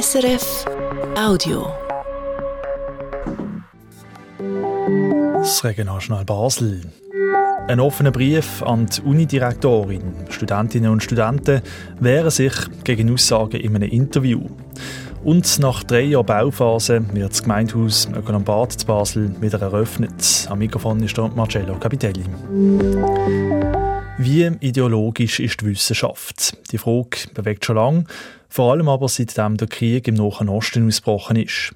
SRF Audio. Das Regionaljournal Basel. Ein offener Brief an die Unidirektorin. Studentinnen und Studenten wehren sich gegen Aussagen in einem Interview. Und nach drei Jahren Bauphase wird das Gemeindehaus Ökonombad zu Basel wieder eröffnet. Am Mikrofon ist Marcello Capitelli. Wie ideologisch ist die Wissenschaft? Die Frage bewegt schon lange, vor allem aber seitdem der Krieg im Nahen Osten ausgebrochen ist.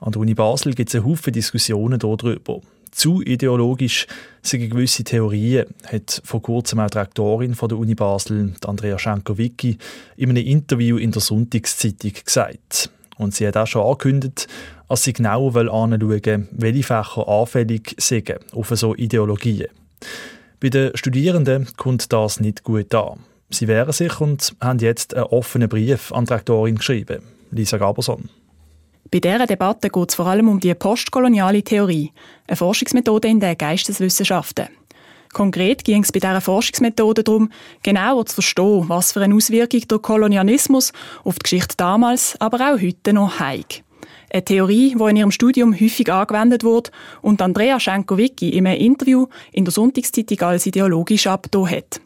An der Uni Basel gibt es eine Haufen Diskussionen darüber. Zu ideologisch sind gewisse Theorien, hat vor kurzem auch die Rektorin von der Uni Basel, Andrea Schenkowicki, in einem Interview in der Sonntagszeitung gesagt. Und sie hat auch schon angekündigt, dass sie genauer anschauen welche Fächer anfällig sind auf so Ideologien. Bei den Studierenden kommt das nicht gut an. Sie wehren sich und haben jetzt einen offenen Brief an die Rektorin geschrieben. Lisa Gaberson. Bei dieser Debatte geht es vor allem um die postkoloniale Theorie, eine Forschungsmethode in den Geisteswissenschaften. Konkret ging es bei dieser Forschungsmethode darum, genauer zu verstehen, was für eine Auswirkung der Kolonialismus auf die Geschichte damals, aber auch heute noch hat. Eine Theorie, die in ihrem Studium häufig angewendet wurde und Andrea Schenkowicki in einem Interview in der Sonntagszeitung als ideologisch abgetan hat.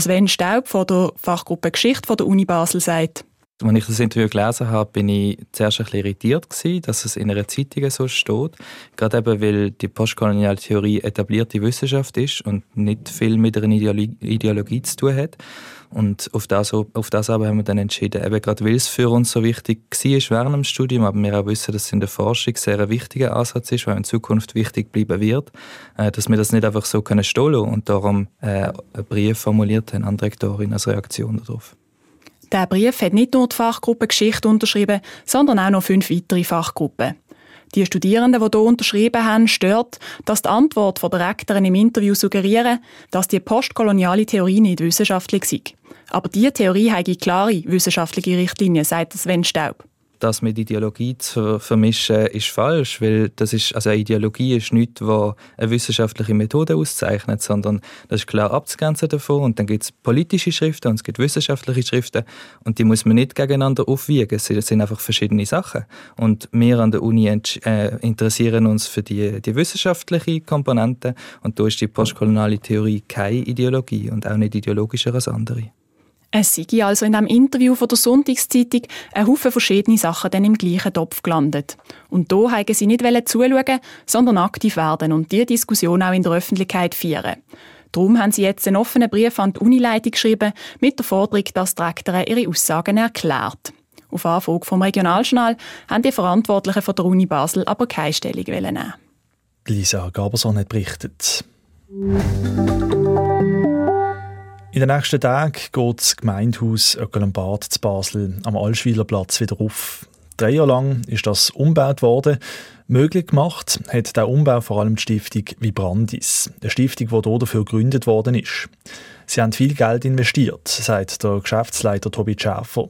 Sven Staub von der Fachgruppe Geschichte der Uni Basel sagt, als ich das Interview gelesen habe, bin ich zuerst ein irritiert gewesen, dass es in einer Zeitung so steht. Gerade eben, weil die postkoloniale Theorie etablierte Wissenschaft ist und nicht viel mit einer Ideologie zu tun hat. Und auf das, auf das aber haben wir dann entschieden, eben gerade weil es für uns so wichtig war während dem Studium, aber wir auch wissen, dass es in der Forschung sehr ein wichtiger Ansatz ist, weil in Zukunft wichtig bleiben wird, äh, dass wir das nicht einfach so können stehen und darum äh, einen Brief formuliert haben an die Rektorin als Reaktion darauf. Der Brief hat nicht nur die Fachgruppe Geschichte unterschrieben, sondern auch noch fünf weitere Fachgruppen. Die Studierenden, die hier unterschrieben haben, stört, dass die Antwort von der Rektorin im Interview suggerieren, dass die postkoloniale Theorie nicht wissenschaftlich sei. Aber diese Theorie hat klare wissenschaftliche Richtlinien, sagt Sven Staub das mit Ideologie zu vermischen, ist falsch, weil das ist, also eine Ideologie ist nichts, was eine wissenschaftliche Methode auszeichnet, sondern das ist klar abzugrenzen davon und dann gibt es politische Schriften und es gibt wissenschaftliche Schriften und die muss man nicht gegeneinander aufwiegen, es sind einfach verschiedene Sachen und wir an der Uni äh, interessieren uns für die, die wissenschaftliche Komponente und da ist die postkoloniale Theorie keine Ideologie und auch nicht ideologischer als andere. Es sei also in einem Interview von der Sonntagszeitung ein Haufen verschiedene Sachen dann im gleichen Topf gelandet. Und da wollten sie nicht zuschauen, sondern aktiv werden und diese Diskussion auch in der Öffentlichkeit führen. Darum haben sie jetzt einen offenen Brief an die Unileitung geschrieben, mit der Forderung, dass die Rektoren ihre Aussagen erklärt. Auf Anfrage vom Regionaljournal haben die Verantwortlichen von der Uni Basel aber keine Stellung nehmen. Lisa Gaberson hat berichtet. In den nächsten Tagen geht das Gemeindehaus Öckelenbad zu Basel am Allschwiler Platz wieder auf. Drei Jahre lang ist das umgebaut worden. Möglich gemacht hat der Umbau vor allem die Stiftung Vibrandis, eine Stiftung, die dafür gegründet worden ist. Sie haben viel Geld investiert, sagt der Geschäftsleiter Tobi Schäfer.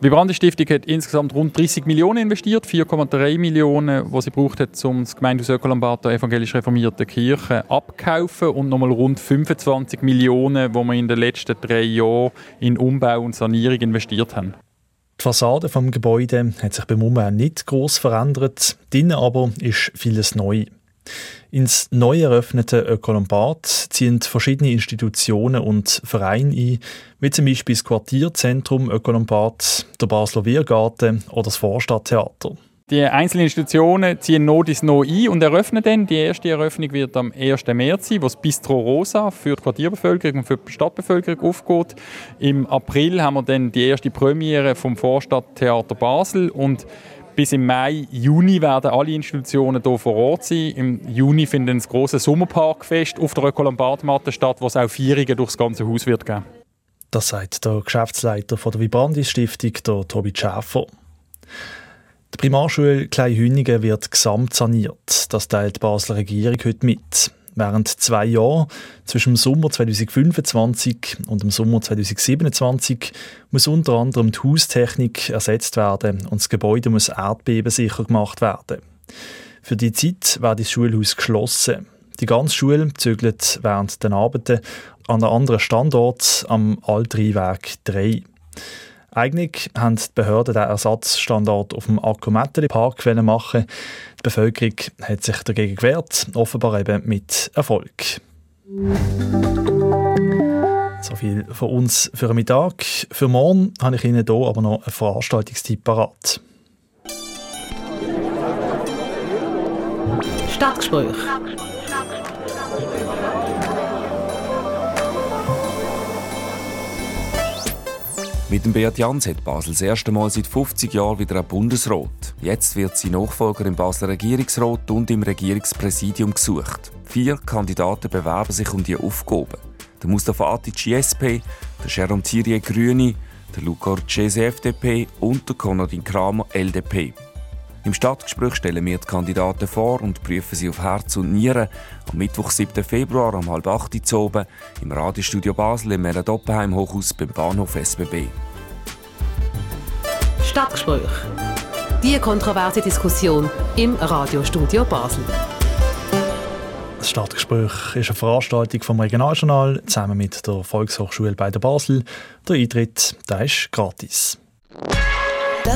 Die Vibrandi Stiftung hat insgesamt rund 30 Millionen investiert, 4,3 Millionen, die sie braucht hat, um das Gemeindehaus Ökolambat der evangelisch reformierten Kirche abzukaufen und nochmal rund 25 Millionen, die wir in den letzten drei Jahren in Umbau und Sanierung investiert haben. Die Fassade des Gebäudes hat sich beim Umbau nicht groß verändert, drinnen aber ist vieles neu. Ins neu eröffnete Ökolombad ziehen verschiedene Institutionen und Vereine ein, wie zum Beispiel das Quartierzentrum Ökolombad, der Basler Wehrgarten oder das Vorstadttheater. Die einzelnen Institutionen ziehen Nodis noch ein und eröffnen dann. Die erste Eröffnung wird am 1. März sein, wo das Bistro Rosa für die Quartierbevölkerung und für die Stadtbevölkerung aufgeht. Im April haben wir dann die erste Premiere vom Vorstadttheater Basel und bis im Mai, Juni werden alle Institutionen hier vor Ort sein. Im Juni findet das große Sommerparkfest auf der Ökolombardmatte statt, wo es auch Feierungen durch das ganze Haus wird geben. Das sagt der Geschäftsleiter von der Vibrandis Stiftung, Tobi Schäfer. Die Primarschule Kleinhünigen wird gesamtsaniert. Das teilt die Basler Regierung heute mit. Während zwei Jahren, zwischen dem Sommer 2025 und dem Sommer 2027, muss unter anderem die Haustechnik ersetzt werden und das Gebäude muss erdbebensicher gemacht werden. Für die Zeit wird das Schulhaus geschlossen. Die ganze Schule zügelt während den Arbeiten an einem anderen Standort am Altreinweg 3. Eigentlich haben die Behörden den Ersatzstandort auf dem Akkumetteli-Park machen. Die Bevölkerung hat sich dagegen gewehrt, offenbar eben mit Erfolg. So viel von uns für den Mittag. Für morgen habe ich Ihnen hier aber noch einen Veranstaltungstipp parat. Stadtgespräch. Mit dem Beat Jans hat Basel das erste Mal seit 50 Jahren wieder ein Bundesrat. Jetzt wird sein Nachfolger im Basler Regierungsrat und im Regierungspräsidium gesucht. Vier Kandidaten bewerben sich um die Aufgaben. Der Mustafa Atic SP, der Jerome Thierry Grüne, der Luca Orcese FDP und der Konradin Kramer LDP. Im Stadtgespräch stellen wir die Kandidaten vor und prüfen sie auf Herz und Nieren. Am Mittwoch, 7. Februar um halb acht Uhr oben im Radiostudio Basel im Mela Doppenheim Hochhaus beim Bahnhof SBB. Stadtgespräch. Die kontroverse Diskussion im Radiostudio Basel. Das Stadtgespräch ist eine Veranstaltung vom Regionaljournal zusammen mit der Volkshochschule bei der Basel. Der Eintritt der ist gratis.